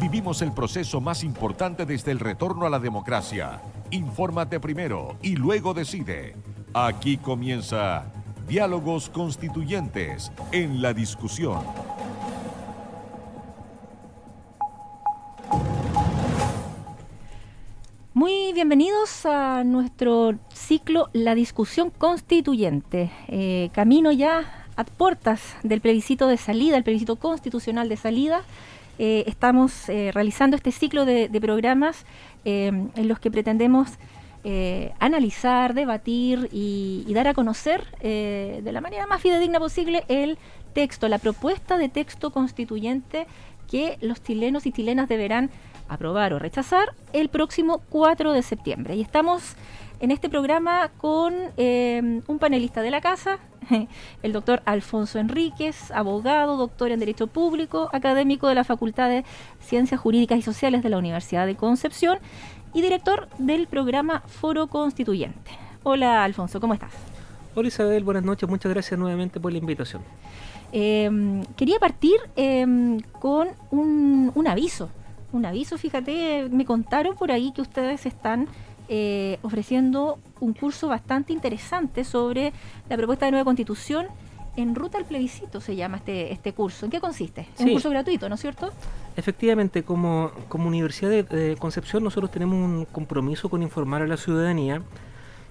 Vivimos el proceso más importante desde el retorno a la democracia. Infórmate primero y luego decide. Aquí comienza Diálogos Constituyentes en la discusión. Muy bienvenidos a nuestro ciclo La discusión constituyente. Eh, camino ya a puertas del plebiscito de salida, el plebiscito constitucional de salida. Eh, estamos eh, realizando este ciclo de, programas en los que pretendemos analizar, debatir y, y, dar a conocer de la manera más fidedigna posible el texto, la propuesta de texto constituyente que los chilenos y chilenas deberán aprobar o rechazar el próximo 4 de septiembre. Y estamos en este programa con eh, un panelista de la casa, el doctor Alfonso Enríquez, abogado, doctor en Derecho Público, académico de la Facultad de Ciencias Jurídicas y Sociales de la Universidad de Concepción y director del programa Foro Constituyente. Hola Alfonso, ¿cómo estás? Hola Isabel, buenas noches, muchas gracias nuevamente por la invitación. Em, quería partir em, con un aviso un aviso, fíjate, me contaron por ahí que ustedes están eh, ofreciendo un curso bastante interesante sobre la propuesta de nueva constitución en ruta al plebiscito se llama este, este curso. ¿En qué consiste? Es un curso gratuito, ¿no es cierto? Efectivamente, como, como Universidad de, Concepción nosotros tenemos un compromiso con informar a la ciudadanía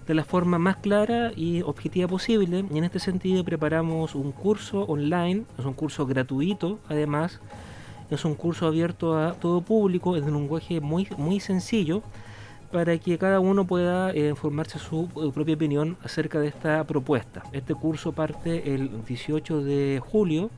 de la forma más clara y objetiva posible y en este sentido preparamos un curso online, es un curso gratuito además, es un curso abierto a todo público, es de un lenguaje muy, muy sencillo para que cada uno pueda eh, formarse su eh, propia opinión acerca de esta propuesta. Este curso parte el 18 de julio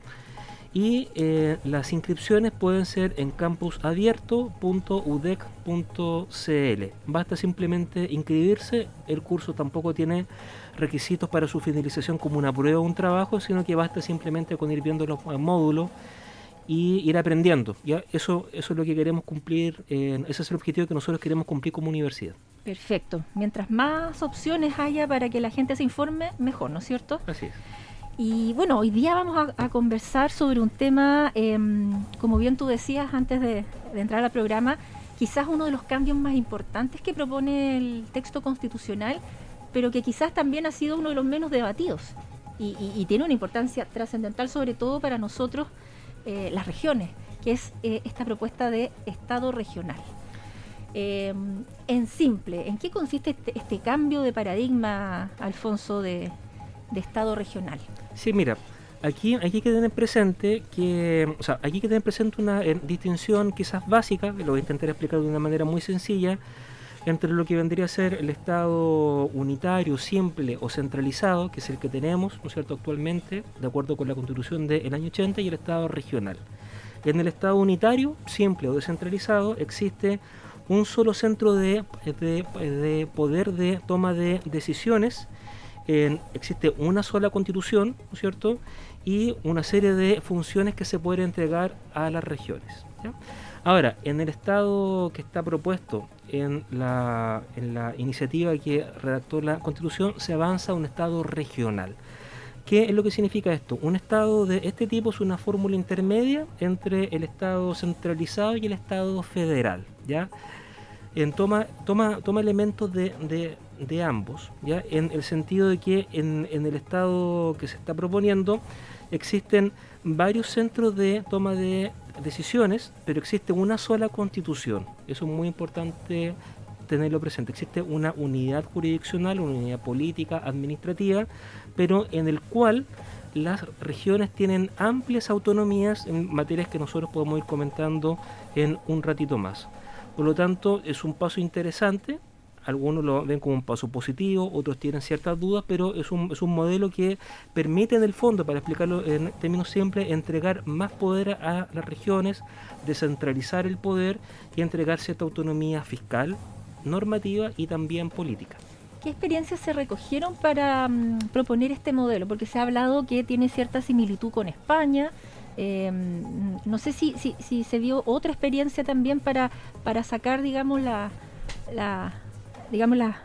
y eh, las inscripciones pueden ser en campusabierto.udec.cl. Basta simplemente inscribirse, el curso tampoco tiene requisitos para su finalización como una prueba o un trabajo, sino que basta simplemente con ir viendo los módulos y ir aprendiendo. ¿ya? Eso, eso es lo que queremos cumplir, ese es el objetivo que nosotros queremos cumplir como universidad. Perfecto. Mientras más opciones haya para que la gente se informe, mejor, ¿no es cierto? Así es. Y bueno, hoy día vamos a, conversar sobre un tema, em, como bien tú decías antes de, entrar al programa, quizás uno de los cambios más importantes que propone el texto constitucional, pero que quizás también ha sido uno de los menos debatidos y tiene una importancia trascendental sobre todo para nosotros eh, las regiones, que es eh, esta propuesta de Estado regional. Eh, en simple, ¿en qué consiste este, este, cambio de paradigma, Alfonso, de, Estado regional? Sí, mira, aquí hay que tener presente que, o sea, aquí hay que tener presente una distinción quizás básica, lo voy a intentar explicar de una manera muy sencilla, entre lo que vendría a ser el Estado unitario, simple o centralizado, que es el que tenemos, ¿no cierto?, actualmente, de acuerdo con la Constitución del año 80, y el Estado regional. En el Estado unitario, simple o descentralizado, existe un solo centro de, de, poder de toma de decisiones, existe una sola constitución, ¿no es cierto?, y una serie de funciones que se pueden entregar a las regiones. Ahora, en el estado que está propuesto en la, iniciativa que redactó la Constitución, se avanza a un estado regional. ¿Qué es lo que significa esto? Un estado de este tipo es una fórmula intermedia entre el estado centralizado y el estado federal, ¿ya? Toma, toma, toma elementos de, de, ambos, ¿ya? En el sentido de que en el estado que se está proponiendo existen varios centros de toma de decisiones, pero existe una sola constitución. Eso es muy importante tenerlo presente. Existe una unidad jurisdiccional, una unidad política, administrativa, pero en el cual las regiones tienen amplias autonomías en materias que nosotros podemos ir comentando en un ratito más. Por lo tanto, es un paso interesante algunos lo ven como un paso positivo, otros tienen ciertas dudas, pero es un, es un modelo que permite en el fondo, para explicarlo en términos simples, entregar más poder a las regiones, descentralizar el poder y entregar cierta autonomía fiscal, normativa y también política. ¿Qué experiencias se recogieron para mm, proponer este modelo? Porque se ha hablado que tiene cierta similitud con España. Em, no sé si, si, se vio otra experiencia también para, para sacar, digamos, la, la digamos, las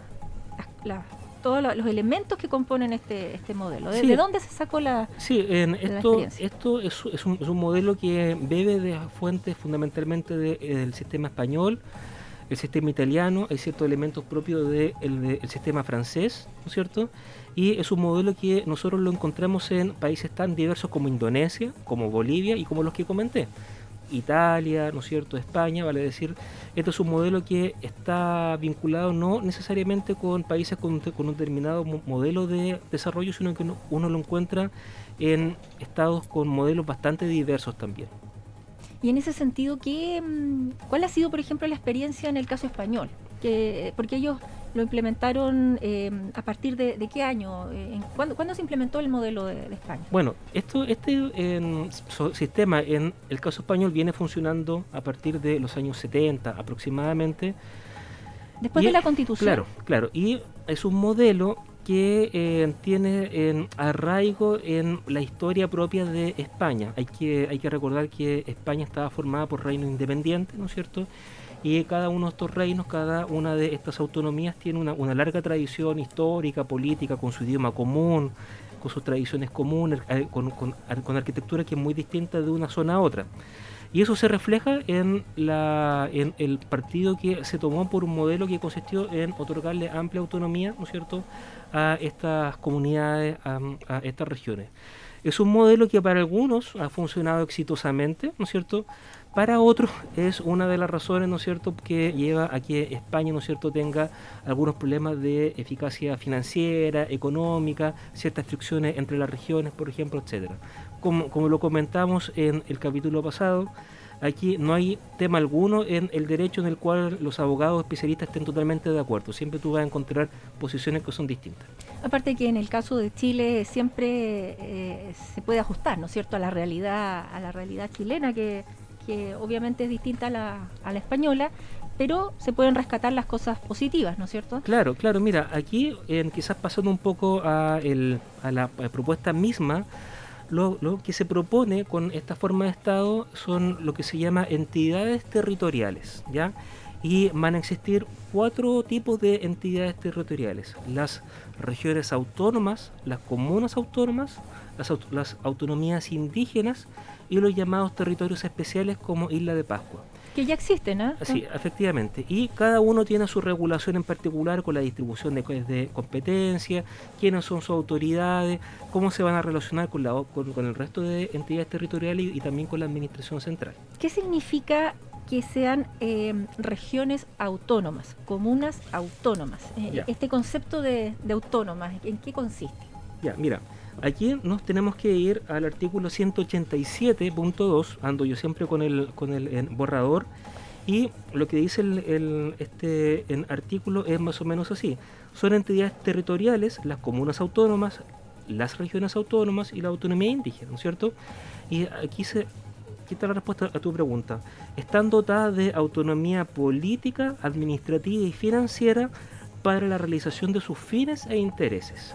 todos los elementos que componen este, este modelo. ¿De, dónde se sacó la Sí, en esto, esto es, es, un, es, un, modelo que bebe de fuentes fundamentalmente del sistema español, el sistema italiano, hay ciertos elementos propios del sistema francés, ¿no es cierto? Y es un modelo que nosotros lo encontramos en países tan diversos como Indonesia, como Bolivia y como los que comenté. Italia, ¿no es cierto?, España, vale decir, esto es un modelo que está vinculado no necesariamente con países con, un determinado modelo de desarrollo, sino que uno lo encuentra en estados con modelos bastante diversos también. Y en ese sentido, ¿qué, mm, ¿cuál ha sido, por ejemplo, la experiencia en el caso español? Que, porque ellos lo implementaron eh, a partir de, qué año? Eh, ¿cuándo, se implementó el modelo de, España? Bueno, esto, este sistema en el caso español viene funcionando a partir de los años 70 aproximadamente. Después de la constitución. Claro, claro. Y es un modelo que eh, tiene en arraigo en la historia propia de España. Hay que, hay que recordar que España estaba formada por reinos independientes, ¿no es cierto? Y cada uno de estos reinos, cada una de estas autonomías tiene una, larga tradición histórica, política, con su idioma común, con sus tradiciones comunes, eh, con, con, con arquitectura que es muy distinta de una zona a otra. Y eso se refleja en, la, en el partido que se tomó por un modelo que consistió en otorgarle amplia autonomía, ¿no es cierto?, a estas comunidades, a, estas regiones. Es un modelo que para algunos ha funcionado exitosamente, ¿no es cierto? Para otros es una de las razones, ¿no es cierto?, que lleva a que España, ¿no es cierto?, tenga algunos problemas de eficacia financiera, económica, ciertas fricciones entre las regiones, por ejemplo, etcétera. Como, como lo comentamos en el capítulo pasado, Aquí no hay tema alguno en el derecho en el cual los abogados especialistas estén totalmente de acuerdo. Siempre tú vas a encontrar posiciones que son distintas. Aparte que en el caso de Chile siempre eh, se puede ajustar, ¿no es cierto?, a la realidad, a la realidad chilena que, obviamente es distinta a la, española, pero se pueden rescatar las cosas positivas, ¿no es cierto? Claro, claro. Mira, aquí quizás pasando un poco a, la propuesta misma lo, que se propone con esta forma de Estado son lo que se llama entidades territoriales, ¿ya? Y van a existir cuatro tipos de entidades territoriales. Las regiones autónomas, las comunas autónomas, las autonomías indígenas y los llamados territorios especiales como Isla de Pascua que ya existen, ¿eh? Sí, efectivamente. Y cada uno tiene su regulación en particular con la distribución de, de competencia, quiénes son sus autoridades, cómo se van a relacionar con, la, con, el resto de entidades territoriales y, también con la administración central. ¿Qué significa que sean eh, regiones autónomas, comunas autónomas? Eh, este concepto de, de autónomas, ¿en qué consiste? Ya, mira, Aquí nos tenemos que ir al artículo 187.2, ando yo siempre con el, con el borrador, y lo que dice el, este artículo es más o menos así. Son entidades territoriales, las comunas autónomas, las regiones autónomas y la autonomía indígena, ¿no es cierto? Y aquí se la respuesta a tu pregunta. Están dotadas de autonomía política, administrativa y financiera para la realización de sus fines e intereses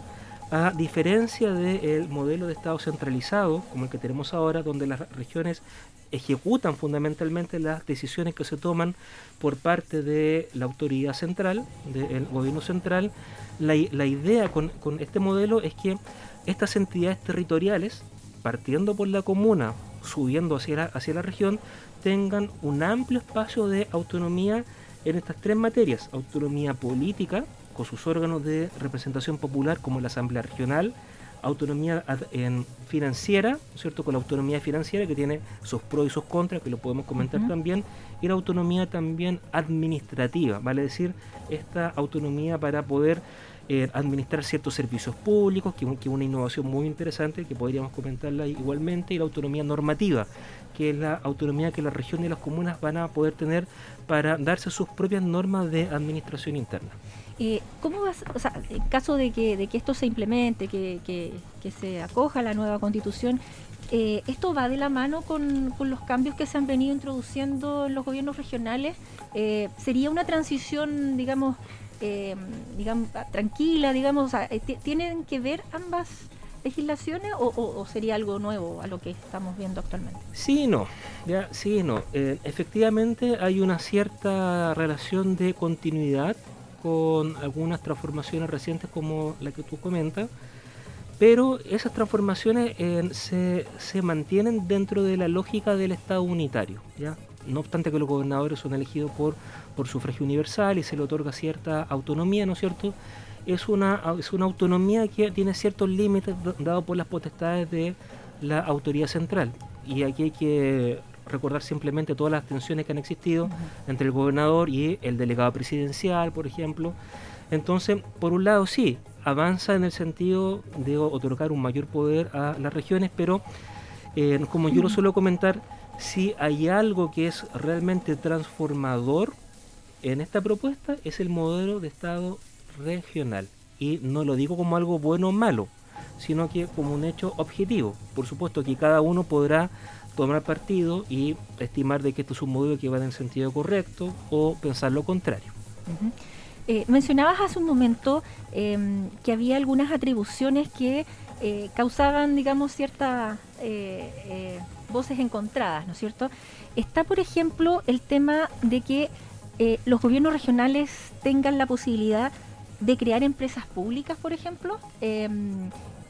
a diferencia del modelo de Estado centralizado, como el que tenemos ahora, donde las regiones ejecutan fundamentalmente las decisiones que se toman por parte de la autoridad central, del gobierno central, la, idea con, este modelo es que estas entidades territoriales, partiendo por la comuna, subiendo hacia hacia la región, tengan un amplio espacio de autonomía en estas tres materias, autonomía política, con sus órganos de representación popular como la Asamblea Regional, autonomía en financiera, ¿cierto? Con la autonomía financiera que tiene sus pros y sus contras, que lo podemos comentar también, y la autonomía también administrativa, vale decir, esta autonomía para poder eh, administrar ciertos servicios públicos, que, es una innovación muy interesante que podríamos comentarla igualmente, y la autonomía normativa, que es la autonomía que las regiones y las comunas van a poder tener para darse sus propias normas de administración interna. Eh, ¿Cómo vas, o sea, en caso de que, de que esto se implemente, que, que, se acoja la nueva constitución, eh, ¿esto va de la mano con, los cambios que se han venido introduciendo en los gobiernos regionales? Eh, ¿Sería una transición, digamos, digamos tranquila, digamos, ¿tienen que ver ambas legislaciones o, sería algo nuevo a lo que estamos viendo actualmente? Sí, no, ya, sí, no. efectivamente hay una cierta relación de continuidad con algunas transformaciones recientes como la que tú comentas, pero esas transformaciones se, se, mantienen dentro de la lógica del Estado unitario. ¿ya? No obstante que los gobernadores son elegidos por, por sufragio universal y se le otorga cierta autonomía, ¿no es cierto? Es una, es una autonomía que tiene ciertos límites dados por las potestades de la autoridad central. Y aquí hay que recordar simplemente todas las tensiones que han existido entre el gobernador y el delegado presidencial, por ejemplo. Entonces, por un lado, sí, avanza en el sentido de otorgar un mayor poder a las regiones, pero eh, como yo lo suelo comentar, si hay algo que es realmente transformador en esta propuesta, es el modelo de Estado regional. Y no lo digo como algo bueno o malo, sino que como un hecho objetivo. Por supuesto que cada uno podrá tomar partido y estimar de que esto es un modelo que va en el sentido correcto o pensar lo contrario. Eh, mencionabas hace un momento em, que había algunas atribuciones que eh, causaban, digamos, ciertas eh, voces encontradas, ¿no es cierto? Está, por ejemplo, el tema de que los gobiernos regionales tengan la posibilidad de crear empresas públicas, por ejemplo.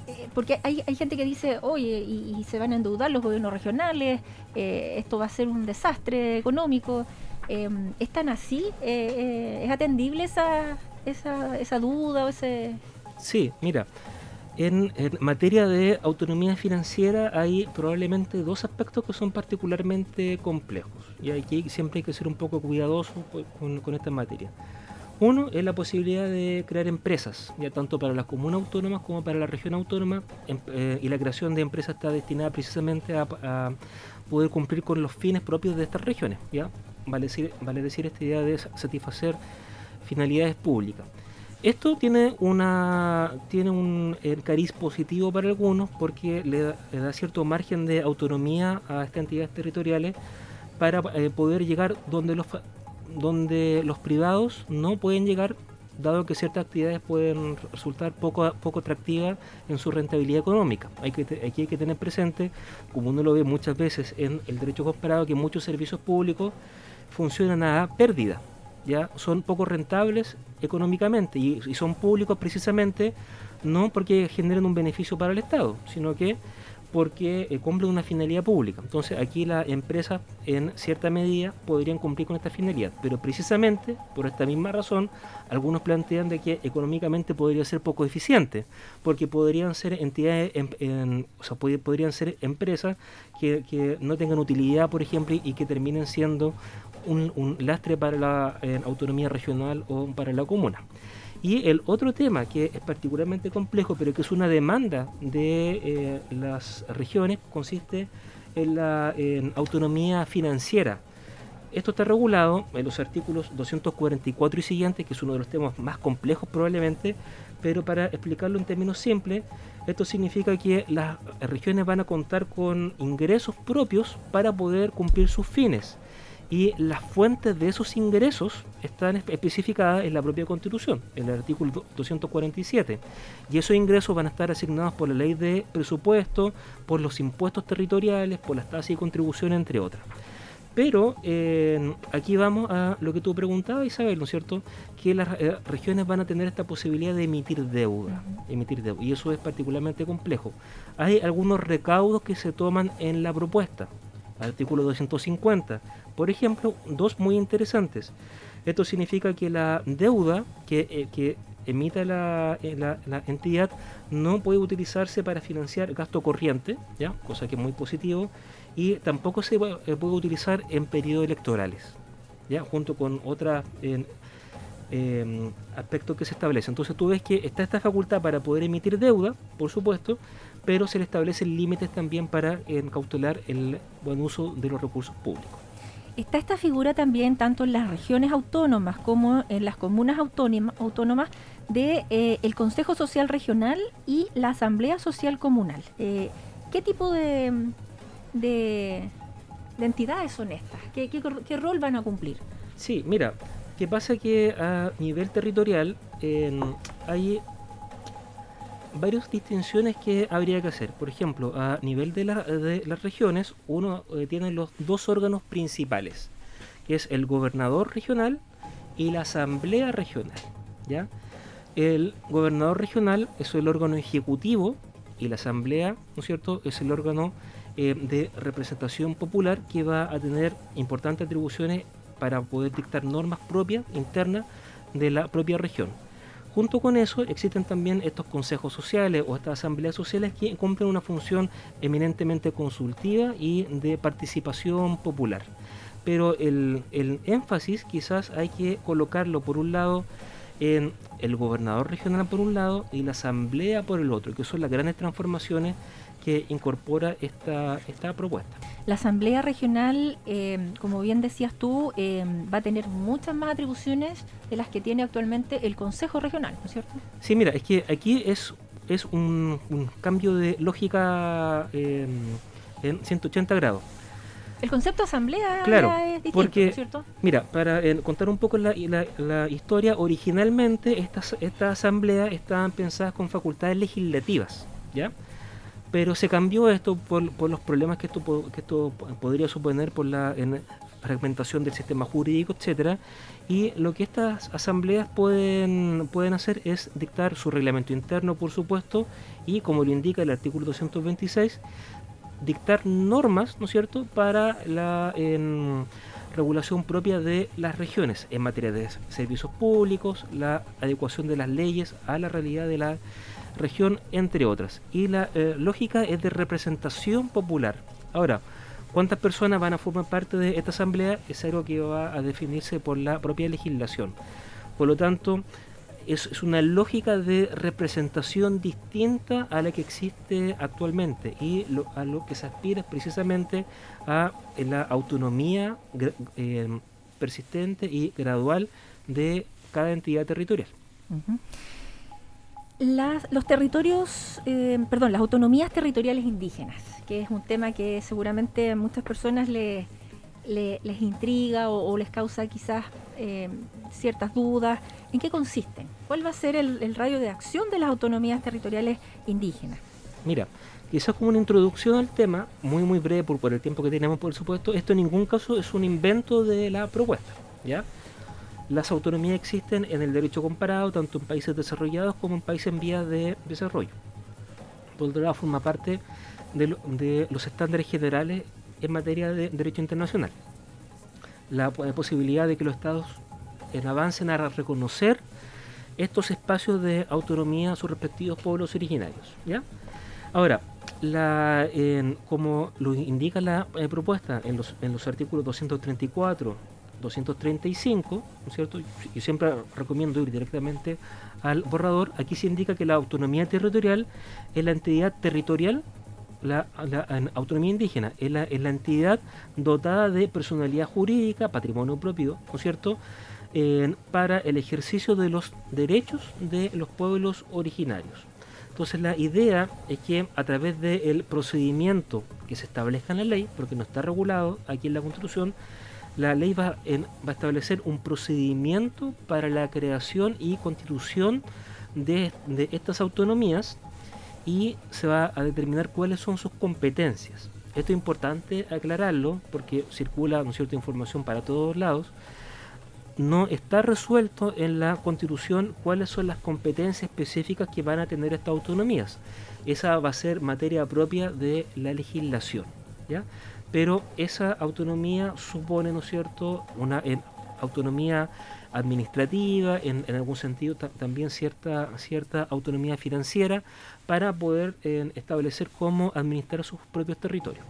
Em, eh, porque hay, hay, gente que dice, oye, y, se van a endeudar los gobiernos regionales, eh, esto va a ser un desastre económico. Eh, ¿Es tan así? ¿Es atendible esa, esa, esa duda o ese...? Sí, mira, en, materia de autonomía financiera hay probablemente dos aspectos que son particularmente complejos y aquí siempre hay que ser un poco cuidadoso con, con esta materia. Uno es la posibilidad de crear empresas, ya tanto para las comunas autónomas como para la región autónoma, em, eh, y la creación de empresas está destinada precisamente a, poder cumplir con los fines propios de estas regiones. Vale decir, vale decir esta idea de satisfacer finalidades públicas. Esto tiene un cariz positivo para algunos porque le da, cierto margen de autonomía a estas entidades territoriales para eh, poder llegar donde los donde los privados no pueden llegar dado que ciertas actividades pueden resultar poco, poco atractivas en su rentabilidad económica. Hay que, aquí hay que tener presente, como uno lo ve muchas veces en el derecho comparado, que muchos servicios públicos funcionan a pérdida, ya son poco rentables económicamente y, y son públicos precisamente no porque generen un beneficio para el Estado, sino que porque eh, cumplen una finalidad pública. Entonces aquí las empresas en cierta medida podrían cumplir con esta finalidad, pero precisamente por esta misma razón algunos plantean de que económicamente podría ser poco eficiente, porque podrían ser entidades, o sea, podrían ser empresas que, no tengan utilidad, por ejemplo, y que terminen siendo un, lastre para la eh, autonomía regional o para la comuna. Y el otro tema que es particularmente complejo, pero que es una demanda de eh, las regiones, consiste en la autonomía financiera. Esto está regulado en los artículos 244 y siguientes, que es uno de los temas más complejos probablemente, pero para explicarlo en términos simples, esto significa que las regiones van a contar con ingresos propios para poder cumplir sus fines y las fuentes de esos ingresos están especificadas en la propia Constitución, en el artículo 247. Y esos ingresos van a estar asignados por la ley de presupuesto, por los impuestos territoriales, por las tasas y contribuciones, entre otras. Pero aquí vamos a lo que tú preguntabas, Isabel, ¿no es cierto? Que las eh, regiones van a tener esta posibilidad de emitir deuda, emitir deuda, y eso es particularmente complejo. Hay algunos recaudos que se toman en la propuesta, artículo 250, por ejemplo, dos muy interesantes. Esto significa que la deuda que, eh, emita eh, la, entidad no puede utilizarse para financiar gasto corriente, ¿ya? cosa que es muy positivo, y tampoco se puede, eh, utilizar en periodos electorales, ¿ya? junto con otros em, aspectos que se establecen. Entonces tú ves que está esta facultad para poder emitir deuda, por supuesto, pero se le establecen límites también para encautelar el buen uso de los recursos públicos. Está esta figura también tanto en las regiones autónomas como en las comunas autónomas de eh, el Consejo Social Regional y la Asamblea Social Comunal. Eh, ¿Qué tipo de, de, entidades son estas? ¿Qué, ¿Qué, rol van a cumplir? Sí, mira, ¿qué pasa que a nivel territorial hay varias distinciones que habría que hacer. Por ejemplo, a nivel de, las regiones, uno eh, tiene los dos órganos principales, que es el gobernador regional y la asamblea regional. ¿ya? El gobernador regional es el órgano ejecutivo y la asamblea, ¿no es cierto?, es el órgano eh, de representación popular que va a tener importantes atribuciones para poder dictar normas propias, internas de la propia región. Junto con eso existen también estos consejos sociales o estas asambleas sociales que cumplen una función eminentemente consultiva y de participación popular. Pero el, el énfasis quizás hay que colocarlo por un lado en el gobernador regional por un lado y la asamblea por el otro, que son las grandes transformaciones que incorpora esta, esta propuesta. La Asamblea Regional, eh, como bien decías tú, eh, va a tener muchas más atribuciones de las que tiene actualmente el Consejo Regional, ¿no es cierto? Sí, mira, es que aquí es, es un, cambio de lógica eh, en 180 grados. El concepto asamblea claro, es distinto, porque, ¿no es cierto? Mira, para contar un poco la, la, historia, originalmente estas, estas asambleas estaban pensadas con facultades legislativas, ¿ya? Pero se cambió esto por, los problemas que esto, que esto podría suponer por la fragmentación del sistema jurídico, etcétera, y lo que estas asambleas pueden, pueden hacer es dictar su reglamento interno, por supuesto, y como lo indica el artículo 226, dictar normas, ¿no es cierto?, para la regulación propia de las regiones en materia de servicios públicos, la adecuación de las leyes a la realidad de la región, entre otras. Y la eh, lógica es de representación popular. Ahora, ¿cuántas personas van a formar parte de esta asamblea? Es algo que va a definirse por la propia legislación. Por lo tanto, es, una lógica de representación distinta a la que existe actualmente y a lo que se aspira es precisamente a la autonomía eh, persistente y gradual de cada entidad territorial los territorios, eh, perdón, las autonomías territoriales indígenas, que es un tema que seguramente a muchas personas les intriga o, les causa quizás eh, ciertas dudas. ¿En qué consisten? ¿Cuál va a ser el, radio de acción de las autonomías territoriales indígenas? Mira, quizás como una introducción al tema, muy muy breve por, por el tiempo que tenemos, por supuesto, esto en ningún caso es un invento de la propuesta, ¿ya? Las autonomías existen en el derecho comparado, tanto en países desarrollados como en países en vías de desarrollo. Por otro forma parte de, los estándares generales en materia de derecho internacional. La, posibilidad de que los estados avancen a reconocer estos espacios de autonomía a sus respectivos pueblos originarios. ¿ya? Ahora, como lo indica la eh, propuesta en los, en los artículos 234 235, ¿no es cierto? Yo siempre recomiendo ir directamente al borrador. Aquí se indica que la autonomía territorial es la entidad territorial, la, autonomía indígena es la, entidad dotada de personalidad jurídica, patrimonio propio, ¿no es cierto? para el ejercicio de los derechos de los pueblos originarios. Entonces la idea es que a través del procedimiento que se establezca en la ley, porque no está regulado aquí en la Constitución, la ley va, a establecer un procedimiento para la creación y constitución de, estas autonomías y se va a determinar cuáles son sus competencias. Esto es importante aclararlo porque circula ¿no cierta información para todos lados. No está resuelto en la constitución cuáles son las competencias específicas que van a tener estas autonomías. Esa va a ser materia propia de la legislación. ¿ya? Pero esa autonomía supone, ¿no es cierto?, una autonomía administrativa, en, algún sentido también cierta, cierta autonomía financiera para poder establecer cómo administrar sus propios territorios.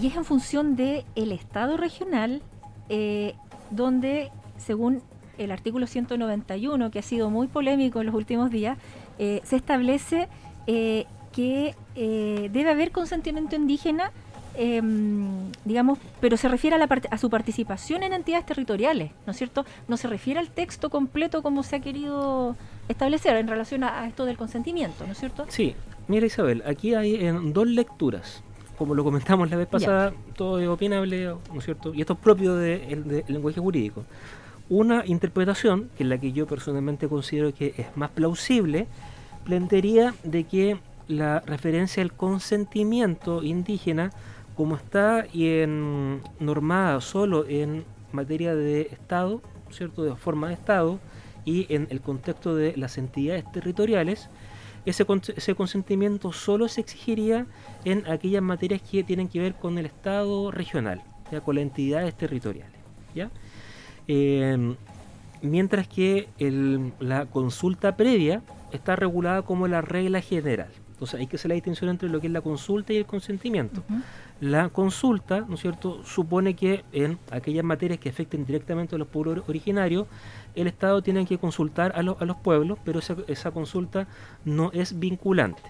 Y es en función del el Estado regional, eh, donde, según el artículo 191, que ha sido muy polémico en los últimos días, eh, se establece eh, que debe haber consentimiento indígena Em, digamos, pero se refiere a, la a su participación en entidades territoriales, ¿no es cierto? No se refiere al texto completo como se ha querido establecer en relación a, esto del consentimiento, ¿no es cierto? Sí, mira Isabel, aquí hay en dos lecturas, como lo comentamos la vez pasada, todo es opinable, ¿no es cierto? Y esto es propio del lenguaje jurídico. Una interpretación, que es la que yo personalmente considero que es más plausible, plantearía de que la referencia al consentimiento indígena como está y en, normada solo en materia de Estado, ¿cierto? de forma de Estado, y en el contexto de las entidades territoriales, ese, consentimiento solo se exigiría en aquellas materias que tienen que ver con el Estado regional, ¿ya? con las entidades territoriales. ¿ya? Em, mientras que la consulta previa está regulada como la regla general. Entonces hay que hacer la distinción entre lo que es la consulta y el consentimiento. La consulta, ¿no es cierto?, supone que en aquellas materias que afecten directamente a los pueblos originarios, el Estado tiene que consultar a, a los pueblos, pero esa, esa consulta no es vinculante.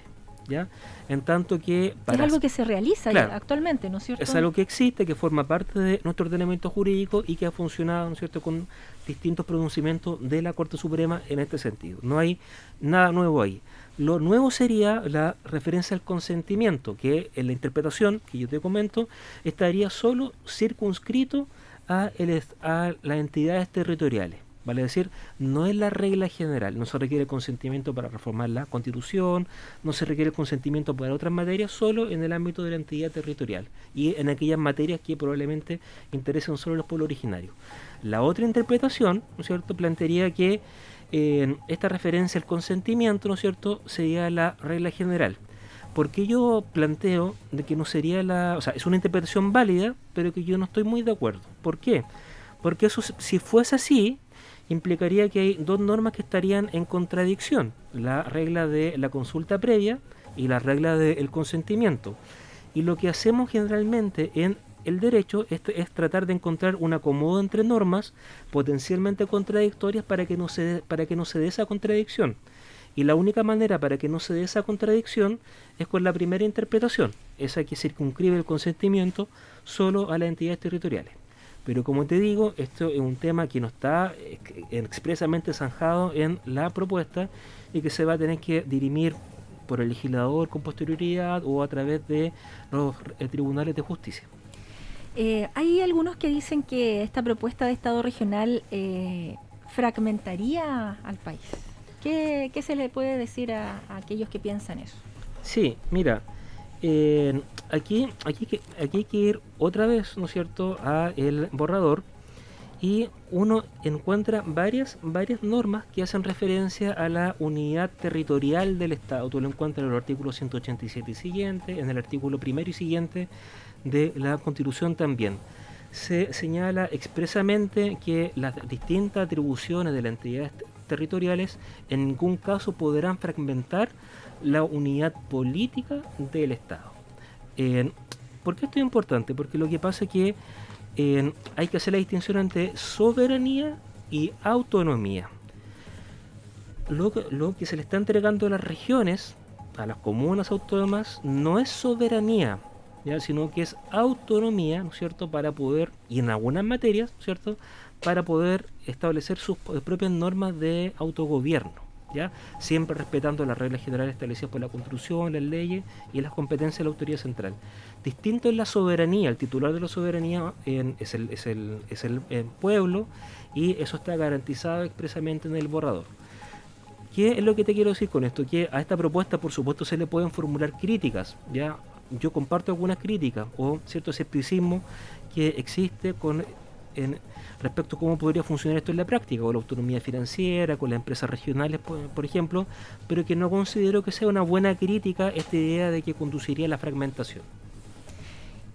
¿Ya? En tanto que... es algo que se realiza actualmente, ¿no es cierto? Es algo que existe, que forma parte de nuestro ordenamiento jurídico y que ha funcionado, ¿no es cierto?, con distintos pronunciamientos de la Corte Suprema en este sentido. No hay nada nuevo ahí. Lo nuevo sería la referencia al consentimiento, que en la interpretación que yo te comento estaría solo circunscrito a, a las entidades territoriales. Vale decir, no es la regla general, no se requiere consentimiento para reformar la constitución, no se requiere consentimiento para otras materias, solo en el ámbito de la entidad territorial y en aquellas materias que probablemente interesen solo los pueblos originarios. La otra interpretación, ¿no es cierto?, plantearía que eh, esta referencia al consentimiento, ¿no es cierto?, sería la regla general. porque yo planteo de que no sería la... O sea, es una interpretación válida, pero que yo no estoy muy de acuerdo. ¿Por qué? Porque eso, si fuese así, implicaría que hay dos normas que estarían en contradicción, la regla de la consulta previa y la regla del consentimiento. Y lo que hacemos generalmente en el derecho es, tratar de encontrar un acomodo entre normas potencialmente contradictorias para que, no se, para que no se dé esa contradicción. Y la única manera para que no se dé esa contradicción es con la primera interpretación, esa que circunscribe el consentimiento solo a las entidades territoriales. Pero como te digo, esto es un tema que no está expresamente zanjado en la propuesta y que se va a tener que dirimir por el legislador con posterioridad o a través de los eh, tribunales de justicia. Eh, hay algunos que dicen que esta propuesta de Estado regional eh, fragmentaría al país. ¿Qué, se le puede decir a, aquellos que piensan eso? Sí, mira, aquí, aquí, aquí hay que ir otra vez, ¿no es cierto?, a el borrador y uno encuentra varias, varias normas que hacen referencia a la unidad territorial del Estado. Tú lo encuentras en el artículo 187 y siguiente, en el artículo primero y siguiente de la Constitución también. Se señala expresamente que las distintas atribuciones de las entidades territoriales en ningún caso podrán fragmentar la unidad política del Estado. ¿Por qué esto es importante? Porque lo que pasa es que hay que hacer la distinción entre soberanía y autonomía. Lo lo que se le está entregando a las regiones, a las comunas autónomas, no es soberanía, sino que es autonomía, ¿no es cierto?, para poder, y en algunas materias, cierto?, para poder establecer sus propias normas de autogobierno, ¿ya? Siempre respetando las reglas generales establecidas por la Constitución, las leyes y las competencias de la autoridad central. Distinto es la soberanía, el titular de la soberanía es, el, es, el, es el pueblo y eso está garantizado expresamente en el borrador. ¿Qué es lo que te quiero decir con esto? Que a esta propuesta, por supuesto, se le pueden formular críticas, ¿ya? Yo comparto algunas críticas o cierto escepticismo que existe con en, respecto a cómo podría funcionar esto en la práctica, con la autonomía financiera, con las empresas regionales, por, ejemplo, pero que no considero que sea una buena crítica esta idea de que conduciría a la fragmentación.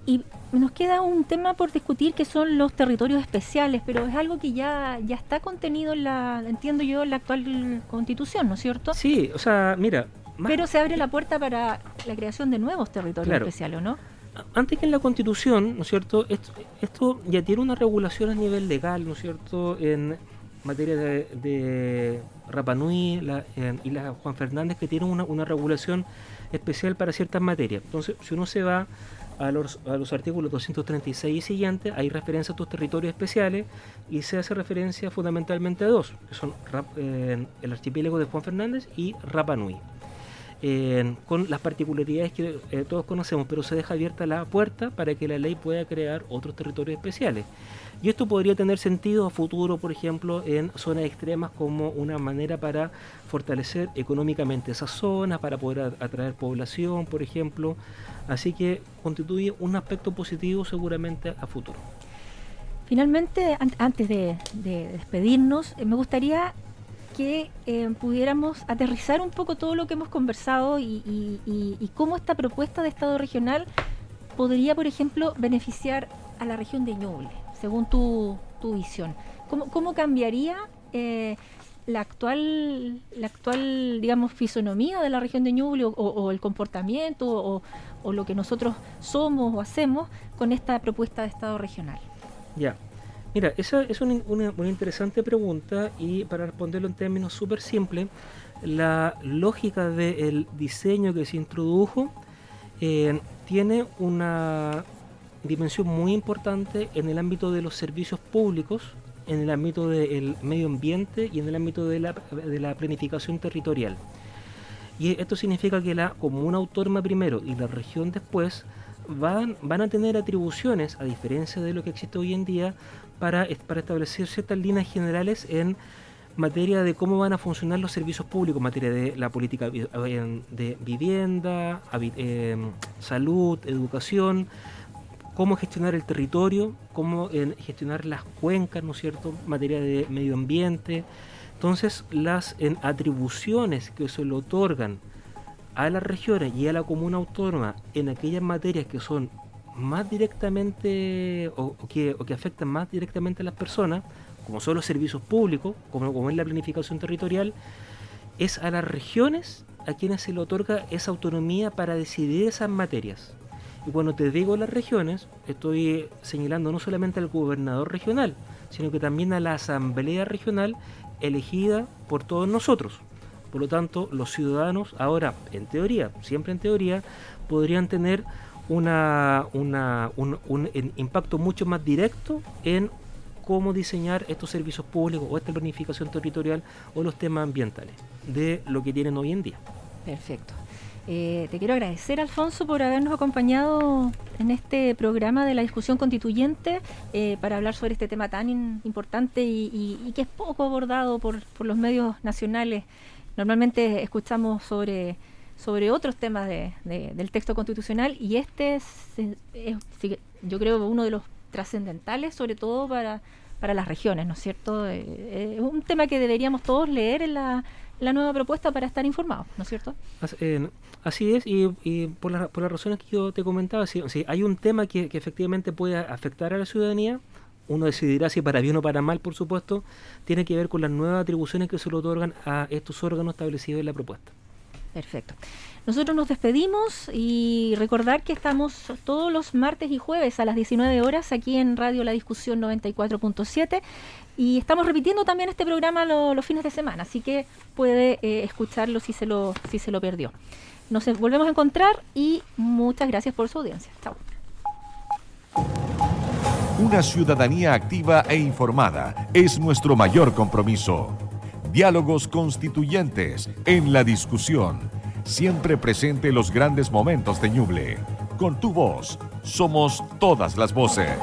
Y nos queda un tema por discutir que son los territorios especiales, pero es algo que ya, ya está contenido en la, entiendo yo, en la actual constitución, ¿no es cierto? Sí, o sea, mira, pero se abre la puerta para la creación de nuevos territorios especiales, ¿no? Antes que en la Constitución, ¿no es cierto? Esto, ya tiene una regulación a nivel legal, ¿no es cierto? En materia de, de Rapanui y la Juan Fernández que tienen una, una regulación especial para ciertas materias. Entonces, si uno se va a los, a los, artículos 236 y siguientes, hay referencia a estos territorios especiales y se hace referencia fundamentalmente a dos, que son eh, el archipiélago de Juan Fernández y Con las particularidades que eh, todos conocemos, pero se deja abierta la puerta para que la ley pueda crear otros territorios especiales. Y esto podría tener sentido a futuro, por ejemplo, en zonas extremas como una manera para fortalecer económicamente esas zonas, para poder atraer población, por ejemplo. Así que constituye un aspecto positivo seguramente a futuro. Finalmente, antes de, despedirnos, eh, me gustaría que eh, pudiéramos aterrizar un poco todo lo que hemos conversado y, cómo esta propuesta de Estado regional podría, por ejemplo, beneficiar a la región de Ñuble, según tu, visión. ¿Cómo, cambiaría eh, la actual, la actual, digamos, fisonomía de la región de Ñuble o, el comportamiento o, lo que nosotros somos o hacemos con esta propuesta de Estado regional? Ya. Mira, esa es una, interesante pregunta y para responderlo en términos súper simples, la lógica del diseño que se introdujo eh, tiene una dimensión muy importante en el ámbito de los servicios públicos, en el ámbito del medio ambiente y en el ámbito de la, de la planificación territorial. Y esto significa que la comuna autónoma primero y la región después van, van a tener atribuciones, a diferencia de lo que existe hoy en día, para, para establecer ciertas líneas generales en materia de cómo van a funcionar los servicios públicos, en materia de la política de vivienda, eh, salud, educación, cómo gestionar el territorio, cómo gestionar las cuencas, ¿no es cierto?, en materia de medio ambiente. Entonces, las atribuciones que se le otorgan a las regiones y a la comuna autónoma en aquellas materias que son más directamente o, que, afectan más directamente a las personas, como son los servicios públicos, como, como es la planificación territorial, es a las regiones a quienes se le otorga esa autonomía para decidir esas materias. Y cuando te digo las regiones, estoy señalando no solamente al gobernador regional, sino que también a la asamblea regional elegida por todos nosotros. Por lo tanto, los ciudadanos ahora, en teoría, siempre en teoría, podrían tener una, un, impacto mucho más directo en cómo diseñar estos servicios públicos o esta planificación territorial o los temas ambientales de lo que tienen hoy en día. Perfecto. Eh, te quiero agradecer, Alfonso, por habernos acompañado en este programa de la discusión constituyente eh, para hablar sobre este tema tan importante y, que es poco abordado por, por los medios nacionales. Normalmente escuchamos sobre sobre otros temas de, del texto constitucional y este es, yo creo, uno de los trascendentales, sobre todo para, para las regiones, ¿no es cierto? Eh, es un tema que deberíamos todos leer en la, la nueva propuesta para estar informados, ¿no es cierto? Así es, y, por, por, las razones que yo te comentaba, si, hay un tema que, que, efectivamente puede afectar a la ciudadanía, uno decidirá si para bien o para mal, por supuesto, tiene que ver con las nuevas atribuciones que se le otorgan a estos órganos establecidos en la propuesta. Perfecto. Nosotros nos despedimos y recordar que estamos todos los martes y jueves a las 19 horas aquí en Radio La Discusión 94.7 y estamos repitiendo también este programa los fines de semana, así que puede eh, escucharlo si se lo, si se lo perdió. Nos volvemos a encontrar y muchas gracias por su audiencia. Chao. Una ciudadanía activa e informada es nuestro mayor compromiso. Diálogos constituyentes en la discusión. Siempre presente los grandes momentos de Ñuble. Con tu voz, somos todas las voces.